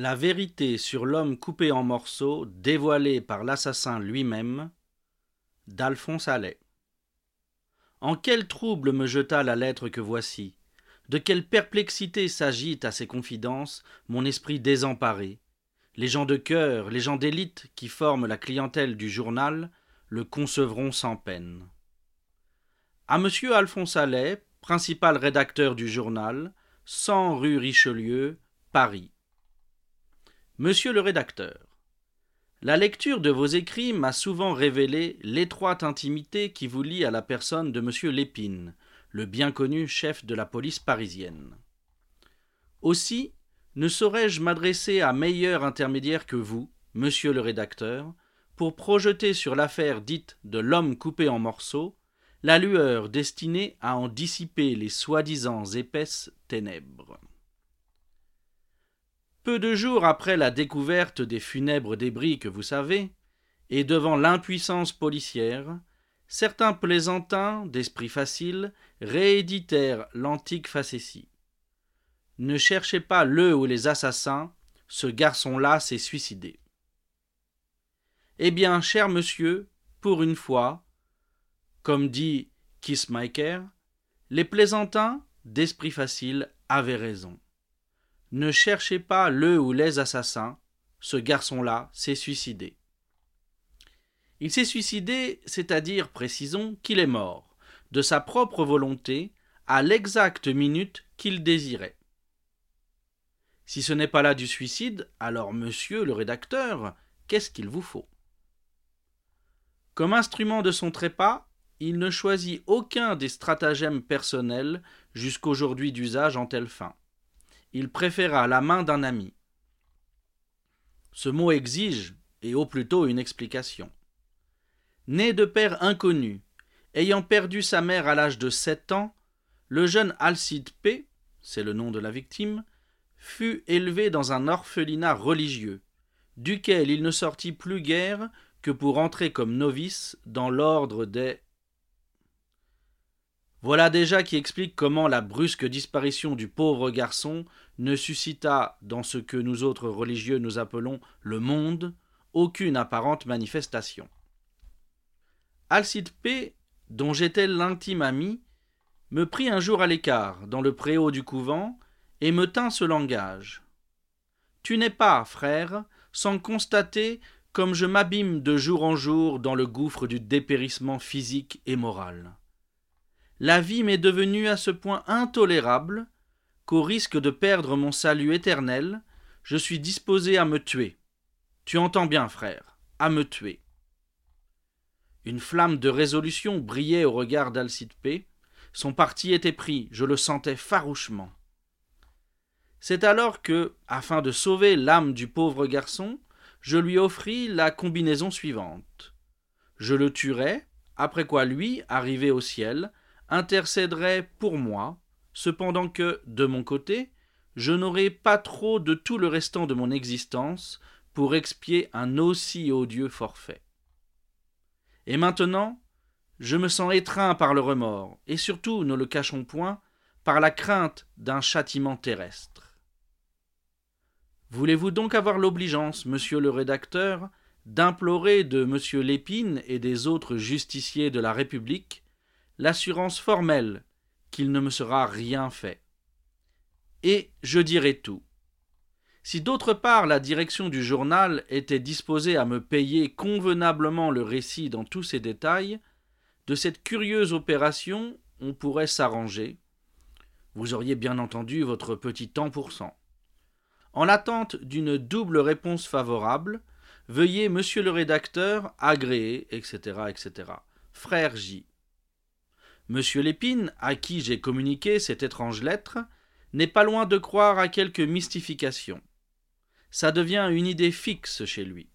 La vérité sur l'homme coupé en morceaux, dévoilée par l'assassin lui-même, d'Alphonse Allais. En quel trouble me jeta la lettre que voici? De quelle perplexité s'agite à ces confidences mon esprit désemparé? Les gens de cœur, les gens d'élite qui forment la clientèle du journal le concevront sans peine. À monsieur Alphonse Allais, principal rédacteur du journal, 100 rue Richelieu, Paris. Monsieur le rédacteur, la lecture de vos écrits m'a souvent révélé l'étroite intimité qui vous lie à la personne de monsieur Lépine, le bien connu chef de la police parisienne. Aussi, ne saurais-je m'adresser à meilleur intermédiaire que vous, monsieur le rédacteur, pour projeter sur l'affaire dite de l'homme coupé en morceaux la lueur destinée à en dissiper les soi-disant épaisses ténèbres. Peu de jours après la découverte des funèbres débris que vous savez, et devant l'impuissance policière, certains plaisantins d'esprit facile rééditèrent l'antique facétie. Ne cherchez pas le ou les assassins, ce garçon-là s'est suicidé. Eh bien, cher monsieur, pour une fois, comme dit Kissmaker, les plaisantins d'esprit facile avaient raison. Ne cherchez pas le ou les assassins, ce garçon-là s'est suicidé. Il s'est suicidé, c'est-à-dire, précisons, qu'il est mort, de sa propre volonté, à l'exacte minute qu'il désirait. Si ce n'est pas là du suicide, alors monsieur le rédacteur, qu'est-ce qu'il vous faut? Comme instrument de son trépas, il ne choisit aucun des stratagèmes personnels jusqu'aujourd'hui d'usage en telle fin il préféra la main d'un ami. Ce mot exige, et au plutôt une explication. Né de père inconnu, ayant perdu sa mère à l'âge de sept ans, le jeune Alcide P., c'est le nom de la victime, fut élevé dans un orphelinat religieux, duquel il ne sortit plus guère que pour entrer comme novice dans l'ordre des voilà déjà qui explique comment la brusque disparition du pauvre garçon ne suscita, dans ce que nous autres religieux nous appelons le monde, aucune apparente manifestation. Alcide P., dont j'étais l'intime ami, me prit un jour à l'écart, dans le préau du couvent, et me tint ce langage. Tu n'es pas, frère, sans constater comme je m'abîme de jour en jour dans le gouffre du dépérissement physique et moral la vie m'est devenue à ce point intolérable qu'au risque de perdre mon salut éternel, je suis disposé à me tuer. Tu entends bien, frère, à me tuer. Une flamme de résolution brillait au regard d'Alcide P. Son parti était pris, je le sentais farouchement. C'est alors que, afin de sauver l'âme du pauvre garçon, je lui offris la combinaison suivante. Je le tuerai, après quoi lui, arrivé au ciel, intercéderait pour moi, cependant que, de mon côté, je n'aurais pas trop de tout le restant de mon existence pour expier un aussi odieux forfait. Et maintenant, je me sens étreint par le remords, et surtout, ne le cachons point, par la crainte d'un châtiment terrestre. Voulez-vous donc avoir l'obligeance, monsieur le rédacteur, d'implorer de monsieur Lépine et des autres justiciers de la République l'assurance formelle qu'il ne me sera rien fait. Et je dirai tout. Si d'autre part la direction du journal était disposée à me payer convenablement le récit dans tous ses détails, de cette curieuse opération on pourrait s'arranger. Vous auriez bien entendu votre petit temps pour cent. En l'attente d'une double réponse favorable, veuillez, monsieur le rédacteur, agréer, etc., etc. Frère J. Monsieur Lépine, à qui j'ai communiqué cette étrange lettre, n'est pas loin de croire à quelque mystification. Ça devient une idée fixe chez lui.